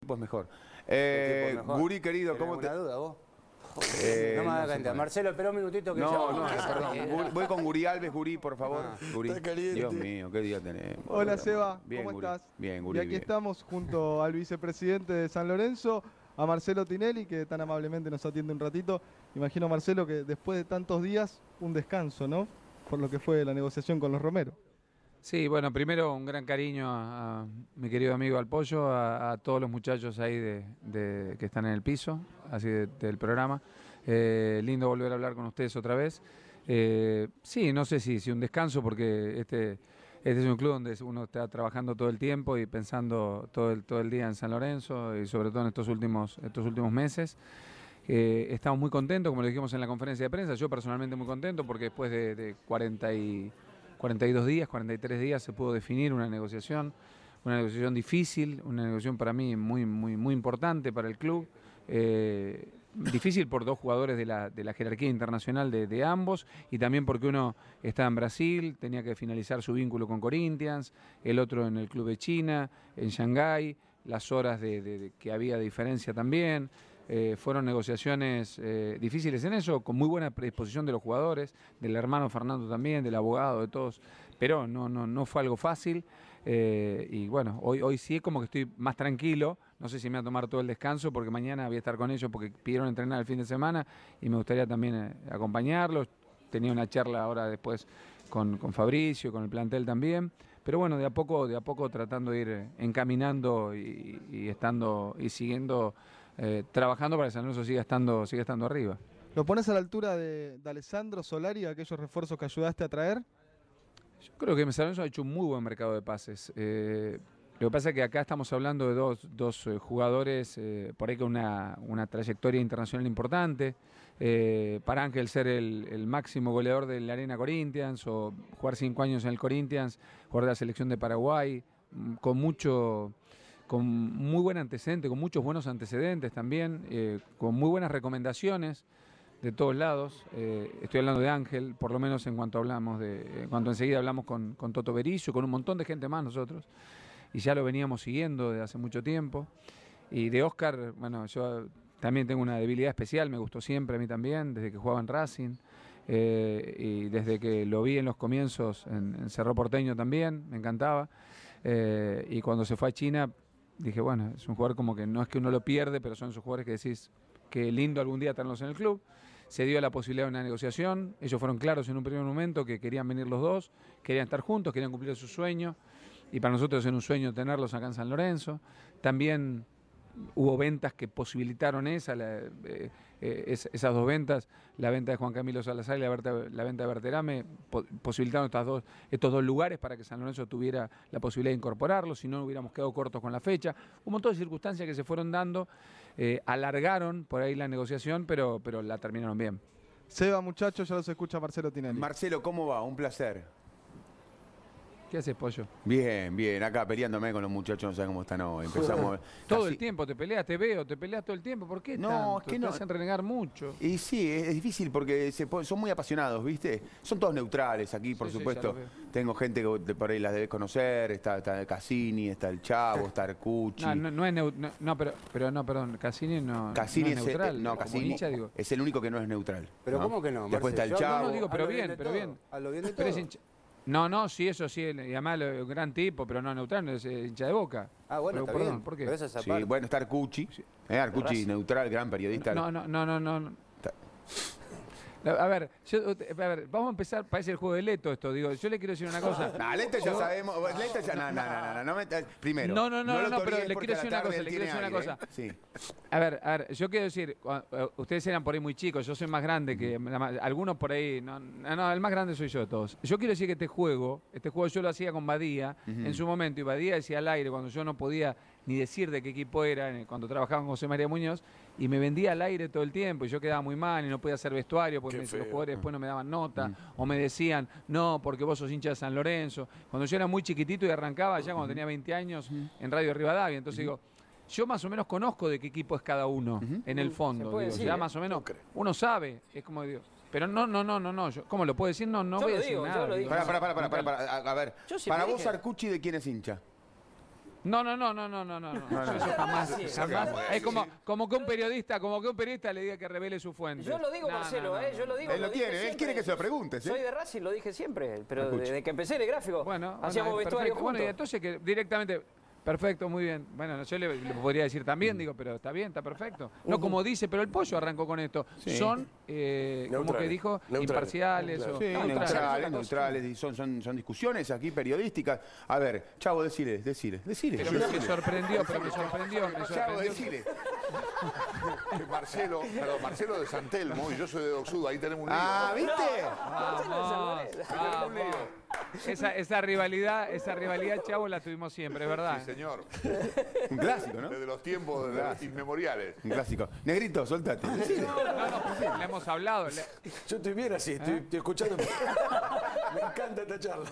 equipo es mejor. Eh, mejor. Guri, querido, ¿Tenés ¿cómo te...? alguna duda vos? Eh, no me no hagas puede. Marcelo, espera un minutito que No, ya- no, perdón. Guri- voy con Guri Alves, Guri, por favor. Ah, Guri. está caliente. Dios mío, qué día tenemos. Hola. Seba, Bien, ¿cómo Guri. estás? Bien, Guri, y aquí bien. estamos junto al vicepresidente de San Lorenzo, a Marcelo Tinelli, que tan amablemente nos atiende un ratito. Imagino, Marcelo, que después de tantos días, un descanso, ¿no? Por lo que fue la negociación con los Romero. Sí, bueno, primero un gran cariño a, mi querido amigo Alpollo, a, a todos los muchachos ahí de, de- que están en el piso, así de- del programa. Eh, lindo volver a hablar con ustedes otra vez. Eh, sí, no sé si, si un descanso, porque este, este es un club donde uno está trabajando todo el tiempo y pensando todo el, todo el día en San Lorenzo y sobre todo en estos últimos, estos últimos meses. Eh, estamos muy contentos, como lo dijimos en la conferencia de prensa, yo personalmente muy contento porque después de, de 40 y 42 días, 43 días se pudo definir una negociación, una negociación difícil, una negociación para mí muy, muy, muy importante para el club. eh, difícil por dos jugadores de la, de la jerarquía internacional de, de ambos y también porque uno está en Brasil, tenía que finalizar su vínculo con Corinthians, el otro en el club de China, en Shanghái, las horas de, que había diferencia también. Eh, fueron negociaciones eh, difíciles en eso, con muy buena predisposición de los jugadores, del hermano Fernando también, del abogado, de todos, pero no, no, no fue algo fácil. eh, y bueno, hoy, hoy sí es como que estoy más tranquilo, no sé si me voy a tomar todo el descanso porque mañana voy a estar con ellos porque pidieron entrenar el fin de semana y me gustaría también acompañarlos. Tenía una charla ahora después con, con Fabricio, con el plantel también. Pero bueno, de a poco, de a poco tratando de ir encaminando y estando y siguiendo eh, trabajando para que San Lorenzo siga estando, siga estando arriba. ¿Lo pones a la altura de, de Alessandro Solari, aquellos refuerzos que ayudaste a traer? Yo creo que San Lorenzo ha hecho un muy buen mercado de pases. Eh, lo que pasa es que acá estamos hablando de dos, dos eh, jugadores eh, por ahí con una, una trayectoria internacional importante. Eh, para Ángel ser el, el máximo goleador de la Arena Corinthians o jugar cinco años en el Corinthians, jugar de la selección de Paraguay, mm, con mucho con muy buen antecedente, con muchos buenos antecedentes también, eh, con muy buenas recomendaciones de todos lados. Eh, estoy hablando de Ángel, por lo menos en cuanto hablamos de, en cuanto enseguida hablamos con, con Toto Berizzo, con un montón de gente más nosotros, y ya lo veníamos siguiendo desde hace mucho tiempo. Y de Oscar, bueno, yo también tengo una debilidad especial, me gustó siempre a mí también, desde que jugaba en Racing, eh, y desde que lo vi en los comienzos en, Cerro Porteño también, me encantaba. Y cuando se fue a China, dije, bueno, es un jugador como que no es que uno lo pierde, pero son esos jugadores que decís que lindo algún día tenerlos en el club. Se dio la posibilidad de una negociación, ellos fueron claros en un primer momento que querían venir los dos, querían estar juntos, querían cumplir su sueño, y para nosotros es un sueño tenerlos acá en San Lorenzo. También hubo ventas que posibilitaron esa, eh, eh, es- esas dos ventas, la venta de Juan Camilo Salazar y la, venta de Berterame, po- posibilitaron estas dos, estos dos lugares para que San Lorenzo tuviera la posibilidad de incorporarlos, si no hubiéramos quedado cortos con la fecha. Un montón de circunstancias que se fueron dando, eh, alargaron por ahí la negociación, pero, pero la terminaron bien. Seba, muchachos, ya los escucha Marcelo Tinelli. Marcelo, ¿cómo va? Un placer. ¿Qué haces, Pollo? Bien, bien. Acá peleándome con los muchachos, no saben cómo están hoy. Empezamos... Todo casi- el tiempo te peleas, te veo, te peleas todo el tiempo. ¿Por qué No, tanto? es que Te no. hacen renegar mucho. Y sí, es, es difícil porque se pon- son muy apasionados, ¿viste? Son todos neutrales aquí, por Sí, supuesto. lo. Tengo gente que de por ahí las debes conocer, está, está Cassini, está el Chavo, está Arcucci. No, no, no es neu- no, no, pero, pero no, perdón, Cassini no, Cassini no es es, neutral. el, no, Cassini hincha, digo. es el único que no es neutral. Pero ¿cómo que no, Después está el Chavo. No, no digo, pero bien, pero bien. Bien de Pero es todo. No, no, sí, eso sí, y además lo- gran tipo, pero no neutral, no es eh, hincha de boca. Ah, bueno, Pero, está perdón, bien. ¿por qué? Pero esa es esa Sí, bueno, está Arcucci. Eh, Arcucci, neutral, gran periodista. No, no, no, no, no. no. Está- A ver, yo- a ver, vamos a empezar, parece el juego de Leto esto, digo, yo le quiero decir una cosa. No, Lente ya sabemos. Lente ya. No, no, no, no, no, no me- Primero. No, no, no, lo no, pero le quiero decir una cosa, le quiero decir una cosa. Sí. A ver, a ver, yo quiero decir, eh, ustedes eran por ahí muy chicos, yo soy más grande que algunos por ahí, no, no, no, el más grande soy yo de todos. Yo quiero decir que este juego, este juego yo lo hacía con Badía en su momento y Badía decía al aire cuando yo no podía ni decir de qué equipo era, cuando trabajaba con José María Muñoz, y me vendía al aire todo el tiempo y yo quedaba muy mal y no podía hacer vestuario porque me- los jugadores después no me daban nota o me decían, no, porque vos sos hincha de San Lorenzo. Cuando yo era muy chiquitito y arrancaba ya cuando tenía 20 años en Radio Rivadavia, entonces digo, yo más o menos conozco de qué equipo es cada uno en el fondo. Se puede digo, decir, ya ¿eh? más o menos uno sabe, es como digo. Pero no, no, no, no, no. Yo, ¿Cómo lo puedo decir? No, no Yo voy a decir digo, yo nada. lo digo. pará, pará, pará, pará, A, ver, Yo para vos dije- Arcucci de quién es hincha? No, no, no, no, no, no, no. no. No, no. Yo eso jamás, Sí, jamás. sí. Es como, como que un periodista, como que un periodista le diga que revele su fuente. Yo lo digo, No, Marcelo, no, no, ¿eh? Yo lo digo. Él lo tiene, él quiere que se lo preguntes, ¿eh? Soy de Racing, lo dije siempre, pero desde que empecé en el gráfico, Bueno, bueno, hacíamos es vestuario perfecto. Bueno, y juntos. entonces que directamente, perfecto, muy bien. Bueno, yo le, le podría decir también, digo, pero está bien, está perfecto. No como dice, pero el pollo arrancó con esto. Sí. Son, eh, como que Neutrales. dijo, Neutrales. imparciales. O, Sí, neutrales. neutrales, neutrales, y son, son, son discusiones aquí periodísticas. A ver, Chavo, decile, decile, decile. Pero me, me sorprendió, pero me sorprendió, me Chavo, sorprendió. decile. Que Marcelo, perdón, Marcelo de San Telmo y yo soy de Doxudo, ahí tenemos un lío. Ah, ¿viste? Vamos, vamos. Esa, esa rivalidad, esa rivalidad, chavo, la tuvimos siempre, es verdad. Sí, señor. Un clásico, ¿no? Desde los tiempos de los inmemoriales. Un clásico. Negrito, soltate. Decile. No, no, le hemos hablado. le- Yo estoy bien así, estoy, estoy escuchando. Me encanta esta charla.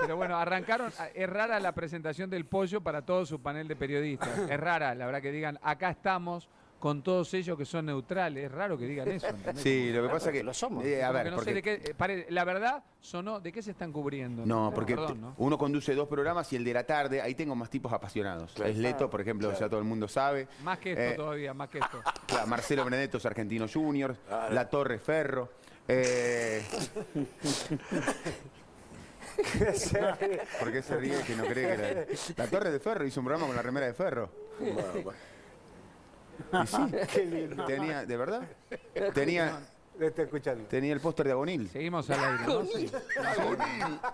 Pero bueno, arrancaron. Es rara la presentación del pollo para todo su panel de periodistas. Es rara, la verdad, que digan, acá estamos con todos ellos que son neutrales. Es raro que digan eso. ¿entendés? Sí, lo que pasa es que. lo somos. eh, a ver, no sé de qué. eh, pare- la verdad, sonó. ¿De qué se están cubriendo? No, porque Perdón, te- ¿no? uno conduce dos programas y el de la tarde, ahí tengo más tipos apasionados. Es Leto, por ejemplo, ya todo el mundo sabe. Más que esto Eh, todavía, más que esto. Claro, Marcelo Benedetto es Argentino Juniors, La Torre Ferro. eh, ¿Por qué se ríe que no cree que la, la Torre de Ferro hizo un programa con la remera de Ferro? Y sí, tenía, ¿de verdad? Tenía, escuchando. tenía el póster de Agonil. Seguimos al aire, ¿no? Sí.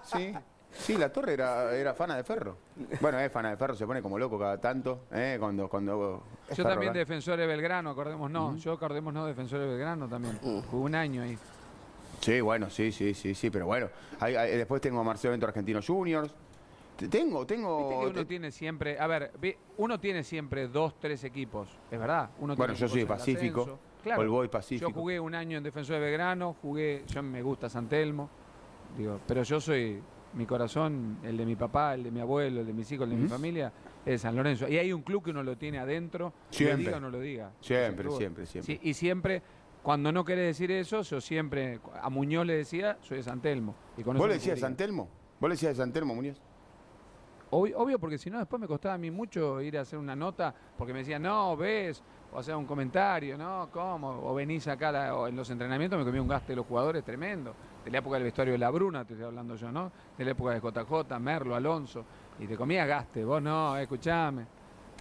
Sí, sí, la Torre era, era fana de Ferro. Bueno, es fana de Ferro, se pone como loco cada tanto, ¿eh? cuando, cuando Yo Ferro también gana. defensores de Belgrano, acordemos no. Yo acordemos no, defensores de Belgrano también. Jugué un año ahí. Sí, bueno, sí, sí, sí, sí, pero bueno. Ahí- después tengo a Marcelo Bento Argentino Juniors. Tengo, tengo. Viste que uno te- tiene siempre, a ver, ve- uno tiene siempre dos, tres equipos, es verdad. Uno Bueno, tiene yo soy de el Pacífico. Claro, All Boys Pacífico. Yo jugué un año en Defensor de Belgrano, jugué, yo me gusta San Telmo, digo, pero yo soy, mi corazón, el de mi papá, el de mi abuelo, el de mis hijos, el de mi familia, es San Lorenzo. Y hay un club que uno lo tiene adentro, lo Siempre. diga o no lo diga. Siempre, siempre, siempre. Sí, y siempre, cuando no querés decir eso, yo siempre, a Muñoz le decía, soy de San Telmo. Y con ¿Vos le decías. San Telmo? ¿Vos le decías de San Telmo, Muñoz? Obvio, obvio, porque si no, después me costaba a mí mucho ir a hacer una nota, porque me decían, no, ves, o hacer un comentario, no, ¿cómo? O venís acá, la- o en los entrenamientos me comía un gasto de los jugadores tremendo. De la época del vestuario de la Bruna, te estoy hablando yo, ¿no? De la época de JJ, Merlo, Alonso, y te comía gaste, vos no, eh, escuchame,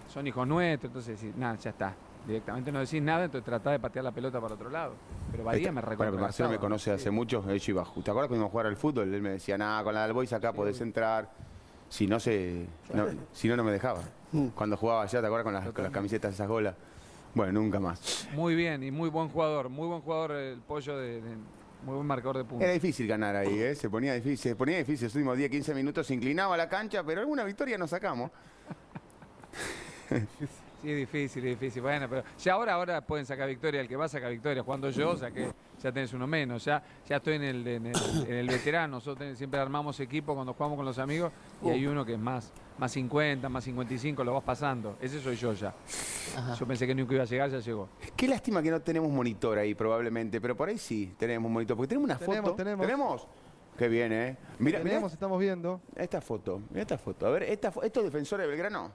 son hijos nuestros, entonces decís, nada, ya está. Directamente no decís nada, entonces tratás de patear la pelota para otro lado. Pero Badía Este- me bueno, recuerda. pero Marcelo me conoce hace mucho, él yo iba, ¿te acuerdas cuando íbamos a jugar al fútbol? Él me decía, nada, con la del Boys acá podés entrar. Si no, se, no- si no, no me dejaba. Cuando jugaba allá, ¿te acuerdas con las, con las camisetas esas golas? Bueno, nunca más. Muy bien, y muy buen jugador, muy buen jugador el pollo de, de- muy buen marcador de puntos. Era difícil ganar ahí, ¿eh? Se ponía difícil, se ponía difícil. Los últimos 10, 15 minutos se inclinaba la cancha, pero alguna victoria nos sacamos. Sí, es difícil, es difícil. Bueno, pero ya ahora, ahora pueden sacar victoria. El que va a sacar victoria. Cuando yo saqué, ya tenés uno menos. Ya, ya estoy en el, en el, en el veterano. Nosotros ten- siempre armamos equipo cuando jugamos con los amigos y hay uno que es más, más 50, más 55, lo vas pasando. Ese soy yo ya. Yo pensé que nunca iba a llegar, ya llegó. Qué lástima que no tenemos monitor ahí, probablemente, pero por ahí sí tenemos monitor, porque tenemos una Tenemos, foto. tenemos. Qué bien, ¿eh? Mira, mira Tenemos, estamos viendo. esta foto, mira esta foto. A ver, esta, ¿esto es defensor de Belgrano?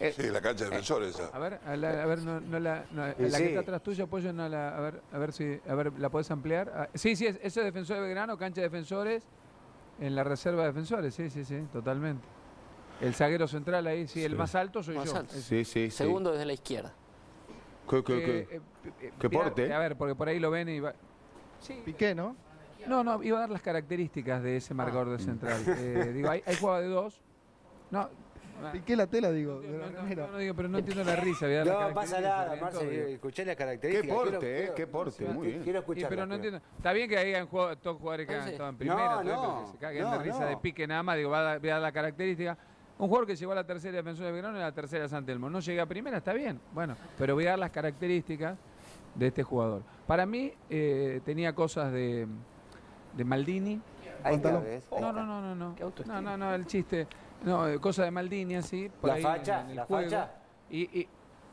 Eh, Sí, la cancha de defensores esa. A ver, a, la- a ver, no, no la, no, la Sí. que está atrás tuya, pollo, no la, a ver, a ver si, a ver, la podés ampliar. Ah, sí, sí, es, eso es defensor de Belgrano, cancha de defensores, en la reserva de defensores, sí, sí, sí, totalmente. El zaguero central ahí, sí, el más alto soy Más yo. alto. Sí, sí, sí. Segundo desde la izquierda. ¿Qué, qué, Eh, qué? eh, eh, Qué mirá, porte, eh. A ver, porque por ahí lo ven y va. Sí. Piqué, ¿no? No, no, iba a dar las características de ese marcador de central. Eh, digo, ahí, ahí jugaba de dos. No. Piqué la tela, digo. de No, la no, remera. no, no digo, pero no entiendo la risa. voy a dar las No pasa características, nada, todo, Marce. Escuché la Qué característica. porte, quiero- ¿eh? Qué porte, muy bien. Quiero Sí, escuchar. pero no entiendo. Está bien que hayan jugado todos jugadores que han estado en primera, No, todo, no, pero que se caguen no, de risa no. de pique nada más. Digo, va a, dar- voy a dar la característica. Un jugador que llegó a la tercera defensor de Belgrano y a la tercera de San Telmo. No llegué a primera, está bien. Bueno, pero voy a dar las características de este jugador. Para mí eh, tenía cosas de, de Maldini. No, no, no, no, no. Qué autoestima. No, no, no, el chiste. No, cosas de Maldini así. Por La ahí facha, en el la juego. facha. Y, y-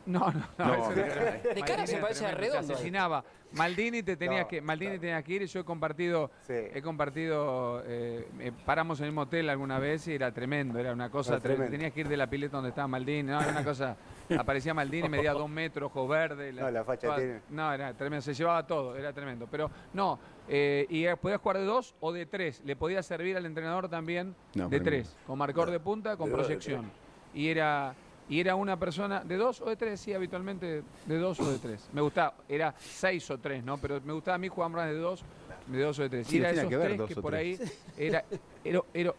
No, no, no. No, de cara- de cara Maldini se parece a Redondo asesinaba. Maldini te tenías No, que, Maldini claro. tenías que ir. y Yo he compartido, Sí. he compartido, eh, eh, paramos en el mismo hotel alguna vez y era tremendo, era una cosa Era tremenda. tremendo. Tenías que ir de la pileta donde estaba Maldini, no, era una cosa. Aparecía Maldini, medía dos metros, ojo verde. No, la facha tiene. No, era tremendo, se llevaba todo, era tremendo. Pero no, eh, y eh, podías jugar de dos o de tres. Le podía servir al entrenador también No, de mí tres, con marcador de punta, con de dos, de proyección. Y era, y era una persona de dos o de tres, sí, habitualmente de dos o de tres. Me gustaba, era seis o tres, ¿no? Pero me gustaba a mí jugar más de dos, de dos o de tres. Sí, y era tiene esos que ver tres dos que por tres. ahí era, era, era-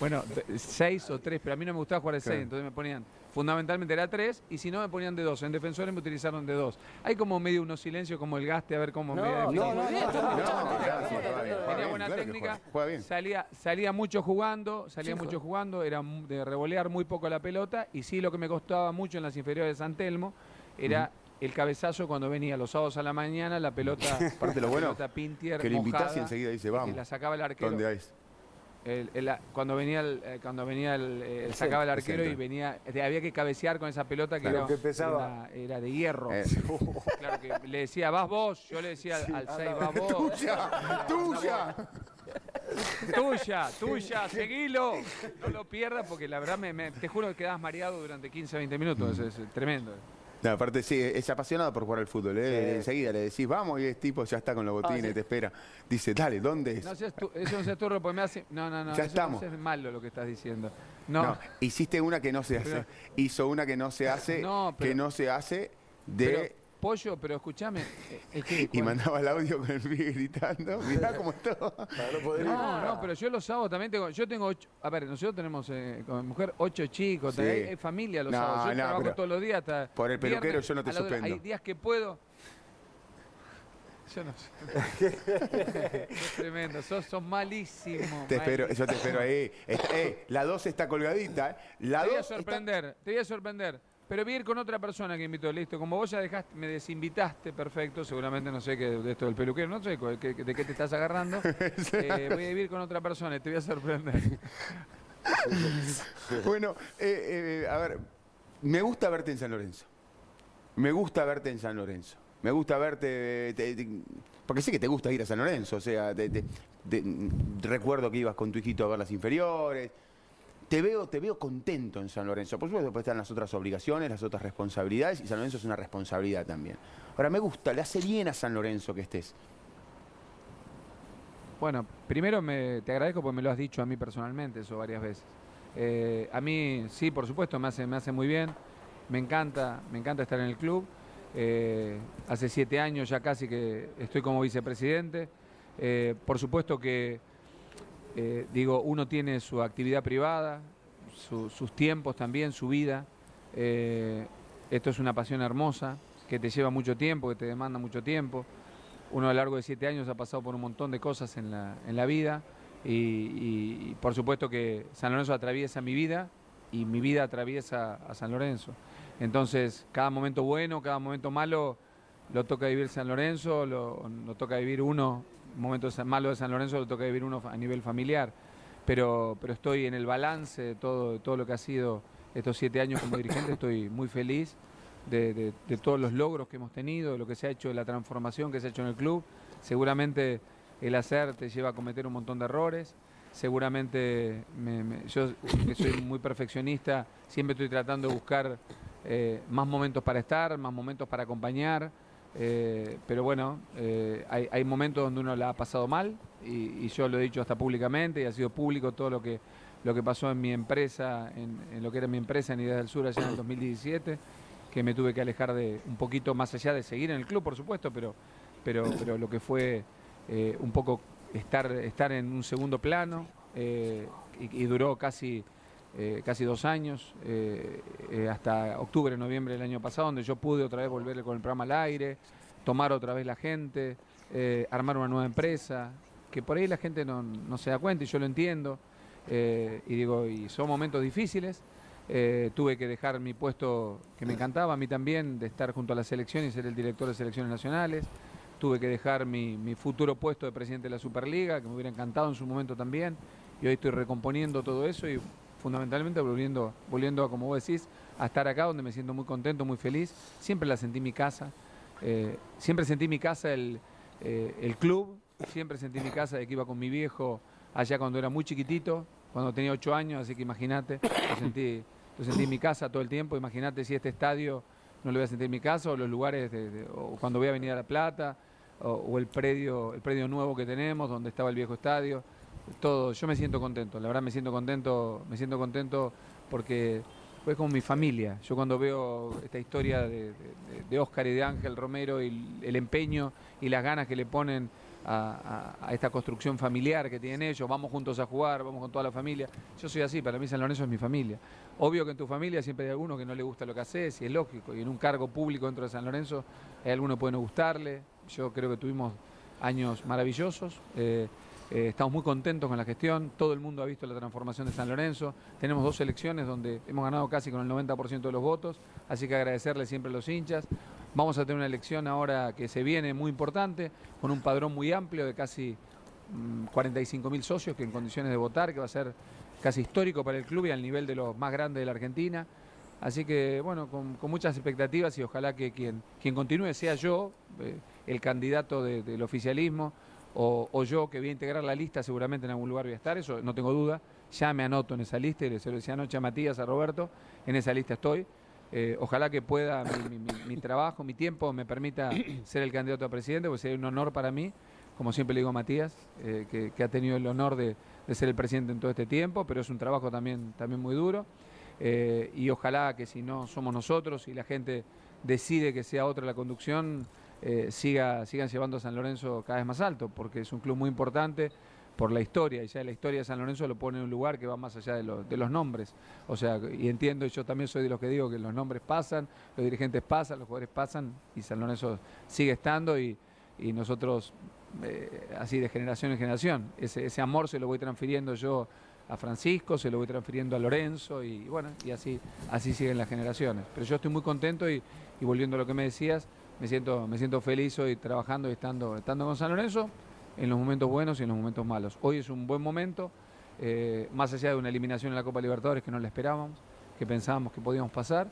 bueno, seis o tres, pero a mí no me gustaba jugar de seis, entonces me ponían, fundamentalmente era tres, y si no me ponían de dos. En defensores me utilizaron de dos. Hay como medio unos silencios como el gaste, a ver cómo No, me... no, no, No, Tenía bien, buena técnica, juega, juega bien. Salía, salía mucho jugando, salía Sí, mucho jugando, era de revolear muy poco la pelota y sí lo que me costaba mucho en las inferiores de San Telmo era el cabezazo cuando venía los sábados a la mañana, la pelota, Aparte lo la bueno, pelota Pintier, Que le invitas y mojada, enseguida dice, y vamos. la sacaba el arquero. ¿Dónde hay? El- el- cuando venía el, eh, cuando venía el, eh, sacaba el arquero y venía había que cabecear con esa pelota que Claro, era, que pesaba. era- era de hierro Eh. claro que le decía vas vos yo le decía al- al 6 vas vos ¡Tuya! ¡Tuya! tuya tuya seguilo no lo pierdas porque la verdad me, me- te juro que quedabas mareado durante 15 20 minutos es, es tremendo No, aparte sí, es apasionado por jugar al fútbol. ¿eh? Sí. Enseguida le decís, vamos, y el tipo ya está con los botines, sí. te espera. Dice, dale, ¿dónde es? no seas tú, eso no seas turro porque me hace no no no Ya eso estamos. es malo lo que estás diciendo no, No, hiciste una que no se hace. Pero- Hizo una que no se hace, No, pero- que no se hace de... pero pollo pero escúchame eh, es que y mandaba el audio con el pibe gritando. Mirá cómo está. Para no poder ir. No, no, pero yo los sábados también tengo, yo tengo ocho, a ver, nosotros tenemos eh, con mi mujer ocho chicos, Sí. hay, hay familia los No, sábados, yo no, trabajo todos los días hasta por el peluquero viernes, yo no te suspendo. Hay días que puedo. Yo no sé. es tremendo, sos, sos malísimo. Te espero, yo te espero ahí. Está- eh, la 2 está colgadita. ¿eh? La Te voy a 2 está- sorprender, te voy a sorprender. Pero voy a ir con otra persona que invitó, listo. Como vos ya dejaste, me desinvitaste, perfecto. Seguramente no sé qué de esto del peluquero, no sé cu- qué- de qué te estás agarrando. Eh, voy a ir con otra persona y te voy a sorprender. Bueno, eh, eh, a ver, me gusta verte en San Lorenzo. Me gusta verte en San Lorenzo. Me gusta verte, te- te- porque sé que te gusta ir a San Lorenzo, o sea, te- recuerdo que ibas con tu hijito a ver las inferiores. Te veo, te veo contento en San Lorenzo. Por supuesto, después están las otras obligaciones, las otras responsabilidades, y San Lorenzo es una responsabilidad también. Ahora, me gusta, le hace bien a San Lorenzo que estés. Bueno, primero me, te agradezco porque me lo has dicho a mí personalmente eso varias veces. Eh, a mí, sí, por supuesto, me hace, me hace muy bien. Me encanta, me encanta estar en el club. Eh, hace siete años ya casi que estoy como vicepresidente. Eh, por supuesto que, eh, digo, uno tiene su actividad privada, su- sus tiempos también, su vida. Eh, esto es una pasión hermosa que te lleva mucho tiempo, que te demanda mucho tiempo uno a lo largo de siete años ha pasado por un montón de cosas en la, en la vida y, por supuesto que San Lorenzo atraviesa mi vida y mi vida atraviesa a San Lorenzo. Entonces, cada momento bueno, cada momento malo, lo toca vivir San Lorenzo, lo, lo toca vivir uno, momentos malos de San Lorenzo lo toca vivir uno a nivel familiar. Pero, pero estoy en el balance de todo, todo lo que ha sido estos siete años como dirigente, estoy muy feliz de, de- de todos los logros que hemos tenido, de lo que se ha hecho, de la transformación que se ha hecho en el club. Seguramente el hacer te lleva a cometer un montón de errores. Seguramente me- me- yo que soy muy perfeccionista, siempre estoy tratando de buscar eh, más momentos para estar, más momentos para acompañar. Eh, pero bueno, eh, hay, momentos donde uno la ha pasado mal y, yo lo he dicho hasta públicamente y ha sido público todo lo que, lo que pasó en mi empresa, en, lo que era mi empresa en Ideas del Sur allá en el 2017 que me tuve que alejar de un poquito más allá de seguir en el club, por supuesto, pero, pero, pero lo que fue eh, un poco estar, estar en un segundo plano y duró casi, eh, casi dos años, eh, eh, hasta octubre, noviembre del año pasado, donde yo pude otra vez volver con el programa al aire, tomar otra vez la gente, armar una nueva empresa, que por ahí la gente no, no se da cuenta y yo lo entiendo. y digo, y son momentos difíciles, tuve que dejar mi puesto que me encantaba a mí también, de estar junto a la selección y ser el director de selecciones nacionales. Tuve que dejar mi, mi futuro puesto de presidente de la Superliga, que me hubiera encantado en su momento también. Y hoy estoy recomponiendo todo eso y fundamentalmente volviendo, volviendo a, como vos decís, a estar acá donde me siento muy contento, muy feliz. Siempre la sentí mi casa. Eh, siempre sentí mi casa el, eh, el club, siempre sentí mi casa de que iba con mi viejo allá cuando era muy chiquitito, cuando tenía ocho años, así que imagínate, lo sentí, lo sentí en mi casa todo el tiempo, imagínate si este estadio no lo voy a sentir en mi casa, o los lugares, de- o cuando voy a venir a La Plata, o, o el predio, el predio nuevo que tenemos, donde estaba el viejo estadio, todo, yo me siento contento, la verdad me siento contento, me siento contento porque fue como mi familia. Yo cuando veo esta historia de, de- de Oscar y de Ángel Romero y el, empeño y las ganas que le ponen a esta construcción familiar que tienen ellos, vamos juntos a jugar, vamos con toda la familia. Yo soy así, para mí San Lorenzo es mi familia. Obvio que en tu familia siempre hay alguno que no le gusta lo que haces, y es lógico, y en un cargo público dentro de San Lorenzo hay alguno que puede no gustarle. Yo creo que tuvimos años maravillosos. eh, eh, estamos muy contentos con la gestión, todo el mundo ha visto la transformación de San Lorenzo, tenemos dos elecciones donde hemos ganado casi con el 90% de los votos, así que agradecerle siempre a los hinchas. Vamos a tener una elección ahora que se viene muy importante, con un padrón muy amplio de casi 45 mil socios que en condiciones de votar, que va a ser casi histórico para el club y al nivel de los más grandes de la Argentina. Así que, bueno, con, muchas expectativas y ojalá que quien, quien continúe sea yo, eh, el candidato de- del oficialismo, o, o yo que voy a integrar la lista, seguramente en algún lugar voy a estar, eso no tengo duda. Ya me anoto en esa lista, y se lo decía anoche a Matías, a Roberto, en esa lista estoy. Eh, ojalá que pueda mi, mi- mi- mi trabajo, mi tiempo me permita ser el candidato a presidente, porque sería un honor para mí, como siempre le digo a Matías, eh, que, que ha tenido el honor de, de ser el presidente en todo este tiempo, pero es un trabajo también, también muy duro. Eh, y ojalá que si no somos nosotros y la gente decide que sea otra la conducción, eh, siga, sigan llevando a San Lorenzo cada vez más alto, porque es un club muy importante por la historia, y ya la historia de San Lorenzo lo pone en un lugar que va más allá de, lo- de los nombres. O sea, y entiendo, y yo también soy de los que digo que los nombres pasan, los dirigentes pasan, los jugadores pasan, y San Lorenzo sigue estando, y, y nosotros, eh, así de generación en generación, ese, ese amor se lo voy transfiriendo yo a Francisco, se lo voy transfiriendo a Lorenzo, y, bueno, y así, así siguen las generaciones. Pero yo estoy muy contento y, y volviendo a lo que me decías, me siento, me siento feliz hoy trabajando y estando, estando con San Lorenzo en los momentos buenos y en los momentos malos. Hoy es un buen momento, eh, más allá de una eliminación en la Copa Libertadores que no la esperábamos, que pensábamos que podíamos pasar.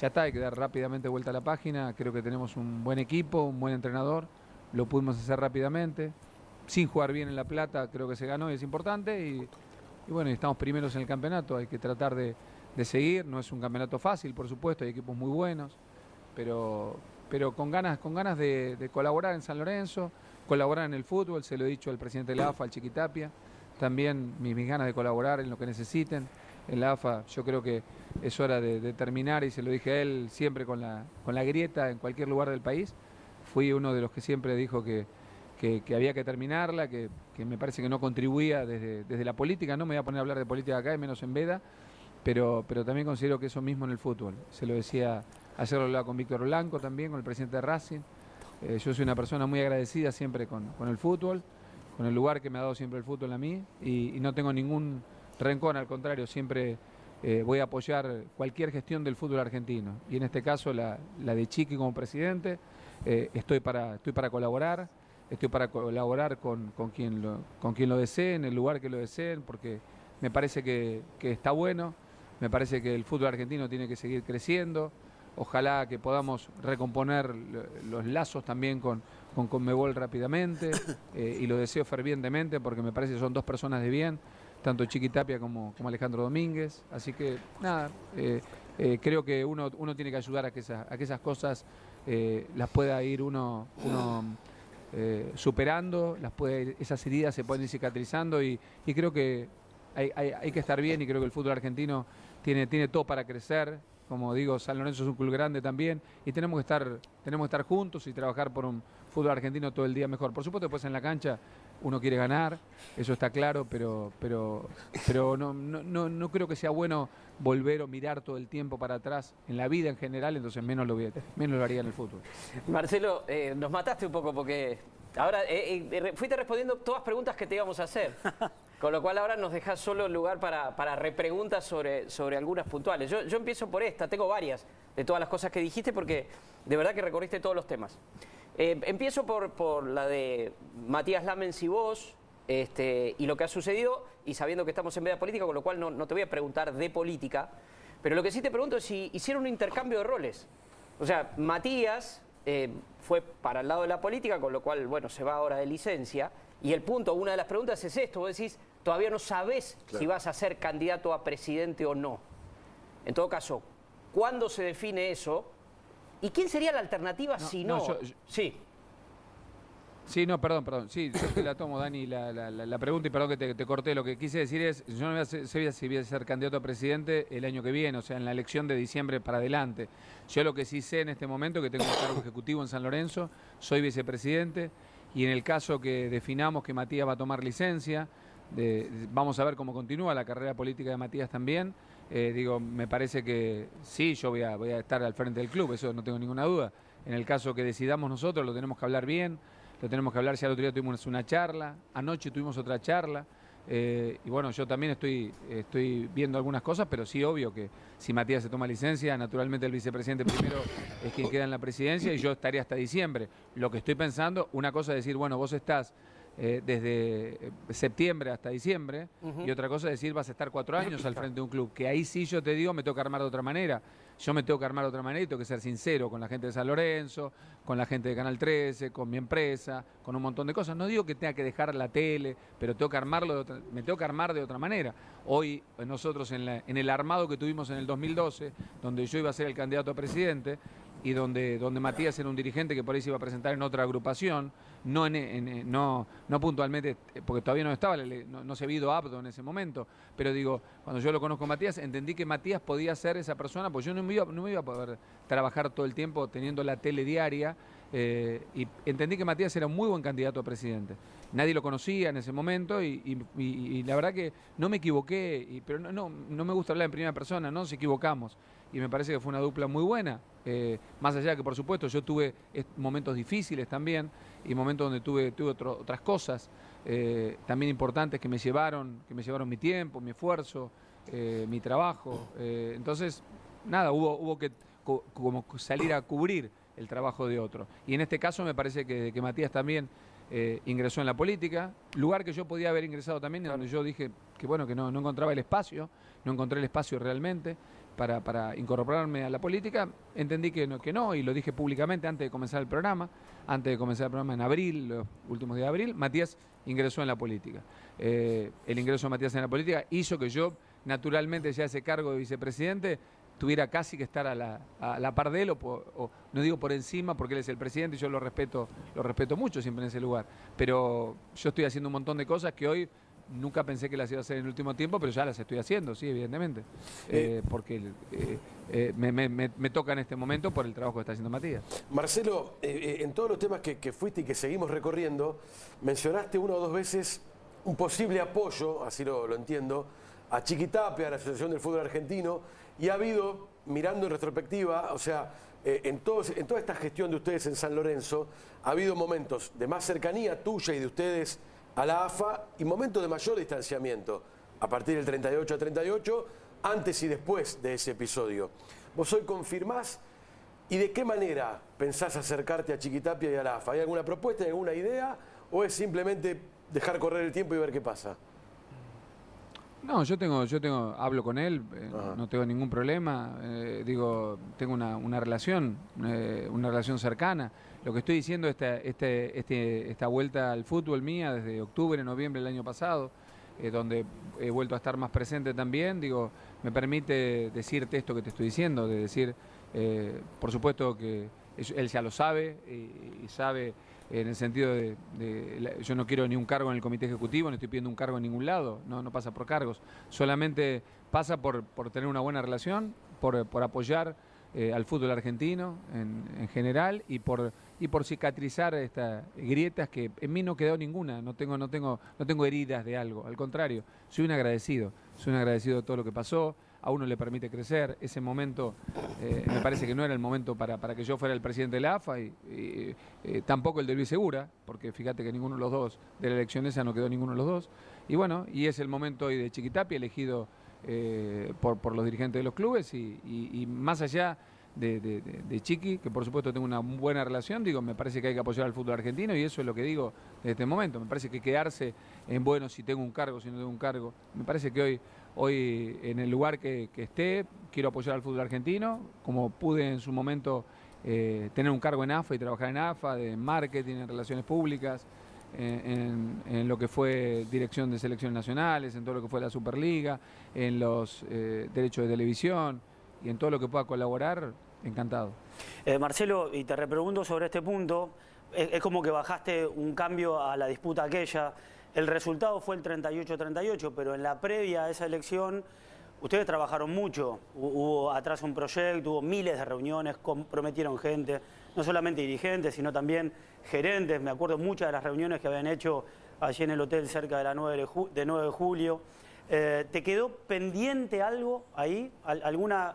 Ya está, hay que dar rápidamente vuelta a la página. Creo que tenemos un buen equipo, un buen entrenador. Lo pudimos hacer rápidamente. Sin jugar bien en La Plata, creo que se ganó y es importante. Y, y bueno, estamos primeros en el campeonato. Hay que tratar de, de seguir. No es un campeonato fácil, por supuesto. Hay equipos muy buenos. Pero, pero con ganas, con ganas de, colaborar en San Lorenzo, colaborar en el fútbol. Se lo he dicho al presidente de la AFA, al Chiquitapia. También mis, mis ganas de colaborar en lo que necesiten. En la AFA yo creo que es hora de, terminar y se lo dije a él siempre con la, con la grieta en cualquier lugar del país. Fui uno de los que siempre dijo que, que, que había que terminarla, que, que me parece que no contribuía desde, desde la política. No me voy a poner a hablar de política acá, y menos en Veda, pero, pero también considero que eso mismo en el fútbol. Se lo decía, ayer lo hablaba con Víctor Blanco también, con el presidente de Racing. Eh, yo soy una persona muy agradecida siempre con, con el fútbol, con el lugar que me ha dado siempre el fútbol a mí y, no tengo ningún rencor, al contrario, siempre eh, voy a apoyar cualquier gestión del fútbol argentino y en este caso la, la de Chiqui como presidente. Eh, estoy, para, estoy para colaborar, estoy para colaborar con, con, quien lo, con quien lo desee, en el lugar que lo deseen, porque me parece que, que está bueno, me parece que el fútbol argentino tiene que seguir creciendo. Ojalá que podamos recomponer lo- los lazos también con, con Conmebol rápidamente eh, y lo deseo fervientemente porque me parece que son dos personas de bien, tanto Chiqui Tapia como, como Alejandro Domínguez. Así que nada, eh, eh, creo que uno, uno tiene que ayudar a que, esa- a que esas cosas las pueda ir uno, uno superando, las puede, esas heridas se pueden ir cicatrizando y, y creo que hay, hay- hay que estar bien y creo que el fútbol argentino tiene, tiene todo para crecer. Como digo, San Lorenzo es un club grande también y tenemos que estar, tenemos que estar juntos y trabajar por un fútbol argentino todo el día mejor. Por supuesto, después en la cancha uno quiere ganar, eso está claro, pero, pero, pero no, no, no, no creo que sea bueno volver o mirar todo el tiempo para atrás en la vida en general, entonces menos lo, menos lo haría en el fútbol. Marcelo, eh, nos mataste un poco porque ahora eh, eh, fuiste respondiendo todas preguntas que te íbamos a hacer. Con lo cual ahora nos dejas solo el lugar para, para repreguntas sobre, sobre algunas puntuales. Yo, yo empiezo por esta, tengo varias de todas las cosas que dijiste porque de verdad que recorriste todos los temas. Eh, empiezo por, por la de Matías Lamens y vos. este, y lo que ha sucedido, y sabiendo que estamos en veda política, con lo cual no, no te voy a preguntar de política, pero lo que sí te pregunto es si hicieron un intercambio de roles. O sea, Matías eh, fue para el lado de la política, con lo cual, bueno, se va ahora de licencia. Y el punto, una de las preguntas es esto, vos decís, todavía no sabés si vas a ser candidato a presidente o no. En todo caso, ¿cuándo se define eso? ¿Y quién sería la alternativa si no? no, yo- yo- Sí. Sí, no, perdón, perdón. Sí, yo te la tomo, Dani, la, la- la- pregunta y perdón que te, corté. Lo que quise decir es, yo no voy a ser, sé si voy a ser candidato a presidente el año que viene, o sea, en la elección de diciembre para adelante. Yo lo que sí sé en este momento que tengo un cargo ejecutivo en San Lorenzo, soy vicepresidente y en el caso que definamos que Matías va a tomar licencia, vamos a ver cómo continúa la carrera política de Matías también. Eh, digo, me parece que sí, yo voy a estar al frente del club, eso no tengo ninguna duda. En el caso que decidamos nosotros, lo tenemos que hablar bien, lo tenemos que hablar. Ya el otro día tuvimos una charla, anoche tuvimos otra charla. eh, y bueno, yo también estoy, estoy viendo algunas cosas, pero sí, obvio que si Matías se toma licencia, naturalmente el vicepresidente primero es quien queda en la presidencia y yo estaré hasta diciembre. Lo que estoy pensando, una cosa es decir, bueno, vos estás eh, desde eh, septiembre hasta diciembre, y otra cosa es decir, vas a estar cuatro años al frente de un club, que ahí sí yo te digo, me que armar de otra manera. Yo me tengo que armar de otra manera y tengo que ser sincero con la gente de San Lorenzo, con la gente de Canal 13, con mi empresa, con un montón de cosas. No digo que tenga que dejar la tele, pero tengo que armarlo de otra, me tengo que armar de otra manera. Hoy eh, nosotros en, el armado que tuvimos en el 2012, donde yo iba a ser el candidato a presidente, y donde, donde Matías era un dirigente que por ahí se iba a presentar en otra agrupación, no, en, no, puntualmente, porque todavía no estaba, no, no se había ido apto en ese momento, pero digo, cuando yo lo conozco Matías, entendí que Matías podía ser esa persona, pues yo no me iba, no me iba a poder trabajar todo el tiempo teniendo la tele diaria, eh, y entendí que Matías era un muy buen candidato a presidente. Nadie lo conocía en ese momento y- y la verdad que no me equivoqué, y- pero no, no, no me gusta hablar en primera persona, no nos equivocamos. Y me parece que fue una dupla muy buena. Eh, más allá de que, por supuesto, yo tuve momentos difíciles también y momentos donde tuve, tuve otro- otras cosas eh, también importantes que me llevaron, que me llevaron mi tiempo, mi esfuerzo, eh, mi trabajo. entonces, nada, hubo, hubo que co- como salir a cubrir el trabajo de otro. Y en este caso me parece que, que Matías también eh, ingresó en la política, lugar que yo podía haber ingresado también, donde yo dije que bueno, que no, no encontraba el espacio, no encontré el espacio realmente para, para incorporarme a la política, entendí que no, que no, y lo dije públicamente antes de comenzar el programa, antes de comenzar el programa en abril, los últimos días de abril, Matías ingresó en la política. Eh, el ingreso de Matías en la política hizo que yo, naturalmente, ya ese cargo de vicepresidente, tuviera casi que estar a la, a la par de él, o, o no digo por encima, porque él es el presidente y yo lo respeto, lo respeto mucho siempre en ese lugar. Pero yo estoy haciendo un montón de cosas que hoy nunca pensé que las iba a hacer en el último tiempo, pero ya las estoy haciendo, sí, evidentemente. Eh, porque eh, eh, me, me- me- me toca en este momento por el trabajo que está haciendo Matías. Marcelo, eh, eh, en todos los temas que, que fuiste y que seguimos recorriendo, mencionaste una o dos veces un posible apoyo, así lo, lo entiendo, a Chiquitapia, a la Asociación del Fútbol Argentino, y ha habido, mirando en retrospectiva, o sea, eh, en, todos- en toda esta gestión de ustedes en San Lorenzo, ha habido momentos de más cercanía tuya y de ustedes a la AFA y momentos de mayor distanciamiento, a partir del 38 a 38, antes y después de ese episodio. ¿Vos hoy confirmás ¿Y de qué manera pensás acercarte a Chiquitapia y a la AFA? ¿Hay alguna propuesta, hay alguna idea? ¿O es simplemente dejar correr el tiempo y ver qué pasa? No, yo tengo, yo tengo, hablo con él, eh, no tengo ningún problema. eh, digo, tengo una, una relación, eh, una relación cercana. Lo que estoy diciendo esta, este, este, esta vuelta al fútbol mía desde octubre, noviembre del año pasado, eh, donde he vuelto a estar más presente también, digo, me permite decirte esto que te estoy diciendo, de decir, eh, por supuesto que él ya lo sabe y, sabe en el sentido de, de yo no quiero ni un cargo en el comité ejecutivo, no estoy pidiendo un cargo en ningún lado, no, no pasa por cargos, solamente pasa por, por tener una buena relación, por, por apoyar eh, al fútbol argentino en, en general y por y por cicatrizar estas grietas que en mí no quedó ninguna, no tengo, no tengo, no tengo heridas de algo, al contrario, soy un agradecido, soy un agradecido de todo lo que pasó, a uno le permite crecer, ese momento eh, me parece que no era el momento para, para que yo fuera el presidente de la AFA y, eh, tampoco el de Luis Segura, porque fíjate que ninguno de los dos, de la elección esa no quedó ninguno de los dos, y bueno, y es el momento hoy de Chiquitapia elegido eh, por, por los dirigentes de los clubes y más allá de, de- de- Chiqui, que por supuesto tengo una buena relación, digo, me parece que hay que apoyar al fútbol argentino y eso es lo que digo desde este momento. Me parece que quedarse en bueno si tengo un cargo, si no tengo un cargo. Me parece que hoy, hoy en el lugar que, esté, quiero apoyar al fútbol argentino, como pude en su momento eh, tener un cargo en AFA y trabajar en AFA, de marketing, en relaciones públicas, en- en lo que fue dirección de selecciones nacionales, en todo lo que fue la Superliga, en los eh, derechos de televisión y en todo lo que pueda colaborar, encantado. Eh, Marcelo, y te repregunto sobre este punto, es, como que bajaste un cambio a la disputa aquella. El resultado fue el 38-38, pero en la previa a esa elección ustedes trabajaron mucho. Hu- Hubo atrás un proyecto, hubo miles de reuniones, comprometieron gente, no solamente dirigentes, sino también gerentes. Me acuerdo muchas de las reuniones que habían hecho allí en el hotel cerca de la 9 de, ju- de 9 de julio. Eh, ¿Te quedó pendiente algo ahí? ¿Al- ¿Alguna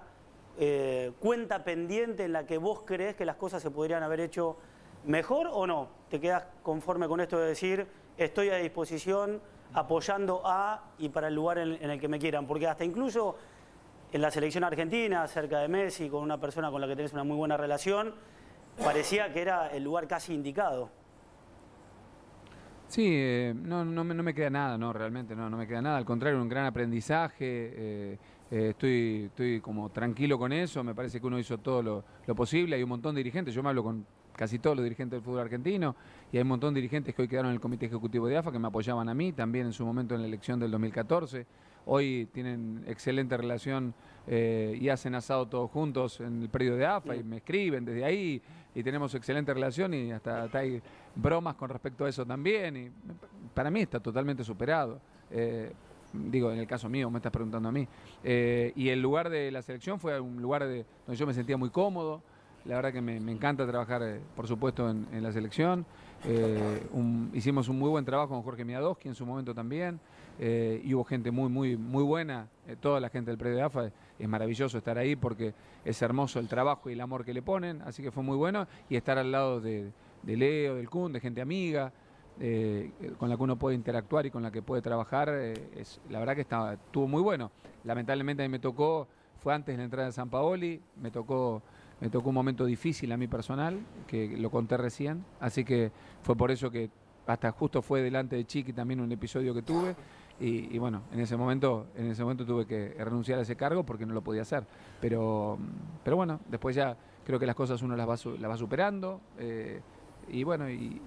eh, cuenta pendiente en la que vos crees que las cosas se podrían haber hecho mejor o no? ¿Te quedas conforme con esto de decir estoy a disposición apoyando a y para el lugar en, el que me quieran? Porque hasta incluso en la selección argentina, cerca de Messi, con una persona con la que tenés una muy buena relación, parecía que era el lugar casi indicado. Sí, eh, no, no me queda nada, no, realmente no, no me queda nada. Al contrario, un gran aprendizaje. eh, eh, estoy, estoy como tranquilo con eso. Me parece que uno hizo todo lo, lo posible. Hay un montón de dirigentes. Yo me hablo con casi todos los dirigentes del fútbol argentino y hay un montón de dirigentes que hoy quedaron en el comité ejecutivo de AFA que me apoyaban a mí también en su momento en la elección del 2014. Hoy tienen excelente relación eh, y hacen asado todos juntos en el periodo de AFA y me escriben desde ahí y tenemos excelente relación y hasta, hasta hay bromas con respecto a eso también. Y me- para mí está totalmente superado. Eh, digo, en el caso mío, me estás preguntando a mí. Eh, y el lugar de la selección fue un lugar de, donde yo me sentía muy cómodo. La verdad que me, me encanta trabajar, eh, por supuesto, en, en la selección. Eh, un- hicimos un muy buen trabajo con Jorge Miadoski en su momento también. eh, y hubo gente muy, muy, muy buena. eh, toda la gente del predio de AFA. Es maravilloso estar ahí porque es hermoso el trabajo y el amor que le ponen. Así que fue muy bueno. Y estar al lado de, de Leo, del Kun, de gente amiga. Eh, con la que uno puede interactuar y con la que puede trabajar, eh, es, la verdad que estaba, estuvo muy bueno. Lamentablemente a mí me tocó, fue antes de la entrada de San Paoli, me tocó, me tocó un momento difícil a mí personal, que lo conté recién, así que fue por eso que hasta justo fue delante de Chiqui también un episodio que tuve. Y, y bueno, en ese momento, en ese momento tuve que renunciar a ese cargo porque no lo podía hacer. Pero, pero bueno, después ya creo que las cosas uno las va, las va superando. eh, y bueno, y,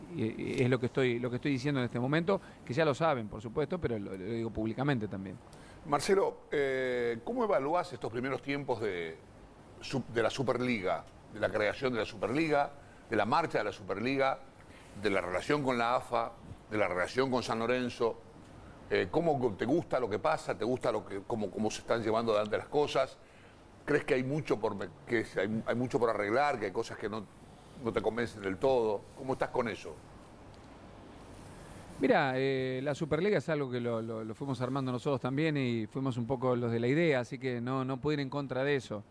es lo que estoy lo que estoy diciendo en este momento, que ya lo saben, por supuesto, pero lo, digo públicamente también. Marcelo, eh, ¿cómo evalúas estos primeros tiempos de, de la Superliga, de la creación de la Superliga, de la marcha de la Superliga, de la relación con la AFA, de la relación con San Lorenzo? Eh, ¿Cómo te gusta lo que pasa? ¿Te gusta lo que, cómo, cómo se están llevando adelante las cosas? ¿Crees que hay mucho por, que hay, hay mucho por arreglar, que hay cosas que no, no te convencen del todo? ¿Cómo estás con eso? Mira, eh, la Superliga es algo que lo, fuimos armando nosotros también y fuimos un poco los de la idea, así que no, no puedo ir en contra de eso.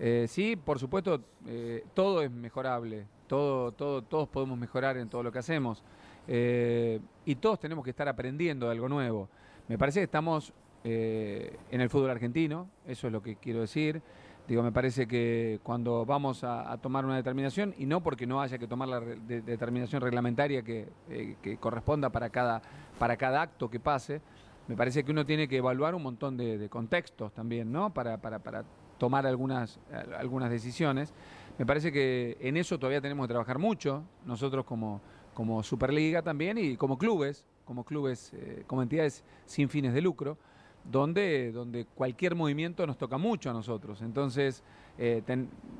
Eh, sí, por supuesto, eh, todo es mejorable, todo, todo, todos podemos mejorar en todo lo que hacemos y todos tenemos que estar aprendiendo de algo nuevo. Me parece que estamos en el fútbol argentino, eso es lo que quiero decir. Digo, me parece que cuando vamos a, tomar una determinación, y no porque no haya que tomar la determinación reglamentaria que, eh, que corresponda para cada, para cada acto que pase, me parece que uno tiene que evaluar un montón de, contextos también, ¿no? Para, para, para tomar algunas, al- algunas decisiones. Me parece que en eso todavía tenemos que trabajar mucho, nosotros como, como Superliga también y como clubes, como clubes, eh, como entidades sin fines de lucro donde, donde cualquier movimiento nos toca mucho a nosotros. Entonces, eh,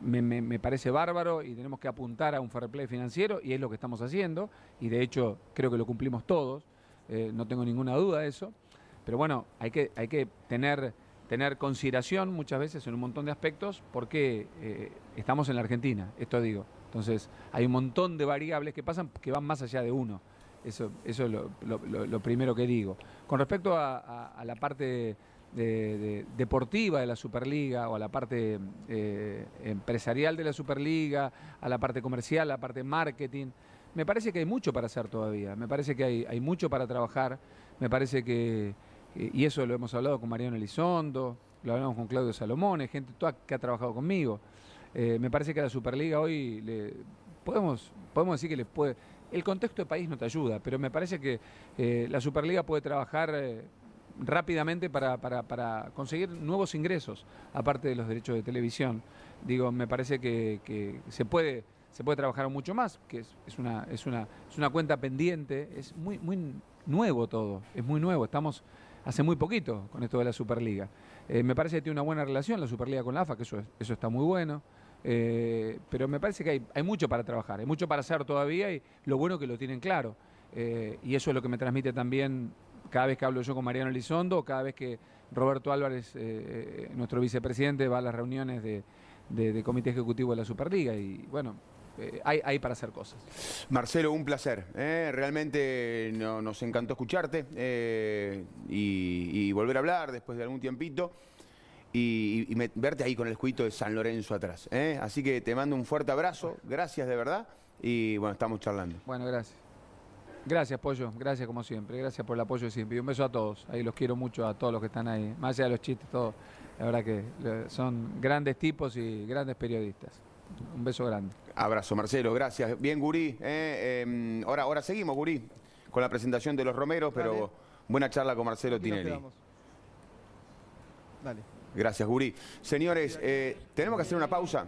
me- me parece bárbaro y tenemos que apuntar a un fair play financiero y es lo que estamos haciendo y de hecho creo que lo cumplimos todos, eh, no tengo ninguna duda de eso. Pero bueno, hay que, hay que tener, tener consideración muchas veces en un montón de aspectos porque eh, estamos en la Argentina, esto digo. Entonces, hay un montón de variables que pasan que van más allá de uno. Eso, eso es lo, primero que digo. Con respecto a, la parte de- de- deportiva de la Superliga o a la parte eh, empresarial de la Superliga, a la parte comercial, a la parte marketing, me parece que hay mucho para hacer todavía. Me parece que hay, mucho para trabajar. Me parece que, que- y eso lo hemos hablado con Mariano Elizondo, lo hablamos con Claudio Salomón, gente toda que ha trabajado conmigo. Eh, me parece que a la Superliga hoy le, podemos, podemos decir que le puede... El contexto de país no te ayuda, pero me parece que eh, la Superliga puede trabajar eh, rápidamente para, para, para, conseguir nuevos ingresos, aparte de los derechos de televisión. Digo, me parece que, que se puede se puede trabajar mucho más, que es, es, una, es, una, es una cuenta pendiente, es muy, muy nuevo todo, es muy nuevo, estamos hace muy poquito con esto de la Superliga. Eh, me parece que tiene una buena relación la Superliga con la AFA, que eso, eso está muy bueno. Eh, pero me parece que hay, mucho para trabajar, hay mucho para hacer todavía y lo bueno que lo tienen claro. Eh, y eso es lo que me transmite también cada vez que hablo yo con Mariano Elizondo, cada vez que Roberto Álvarez, eh, nuestro vicepresidente, va a las reuniones de, comité ejecutivo de la Superliga. Y bueno, hay, para hacer cosas. Marcelo, un placer. Realmente no, nos encantó escucharte y, volver a hablar después de algún tiempito. Y, y me, verte ahí con el escudito de San Lorenzo atrás. ¿eh? Así que te mando un fuerte abrazo, gracias de verdad. Y bueno, estamos charlando. Bueno, gracias. Gracias, Pollo. Gracias como siempre. Gracias por el apoyo siempre. Y un beso a todos. Ahí los quiero mucho a todos los que están ahí. Más allá de los chistes, todos. La verdad que son grandes tipos y grandes periodistas. Un beso grande. Abrazo, Marcelo, gracias. Bien, Gurí. Eh, eh, ahora, ahora seguimos, Gurí, con la presentación de los Romeros, pero Dale. buena charla con Marcelo Tinelli. Dale. Gracias, Gurí. Señores, eh, tenemos que hacer una pausa.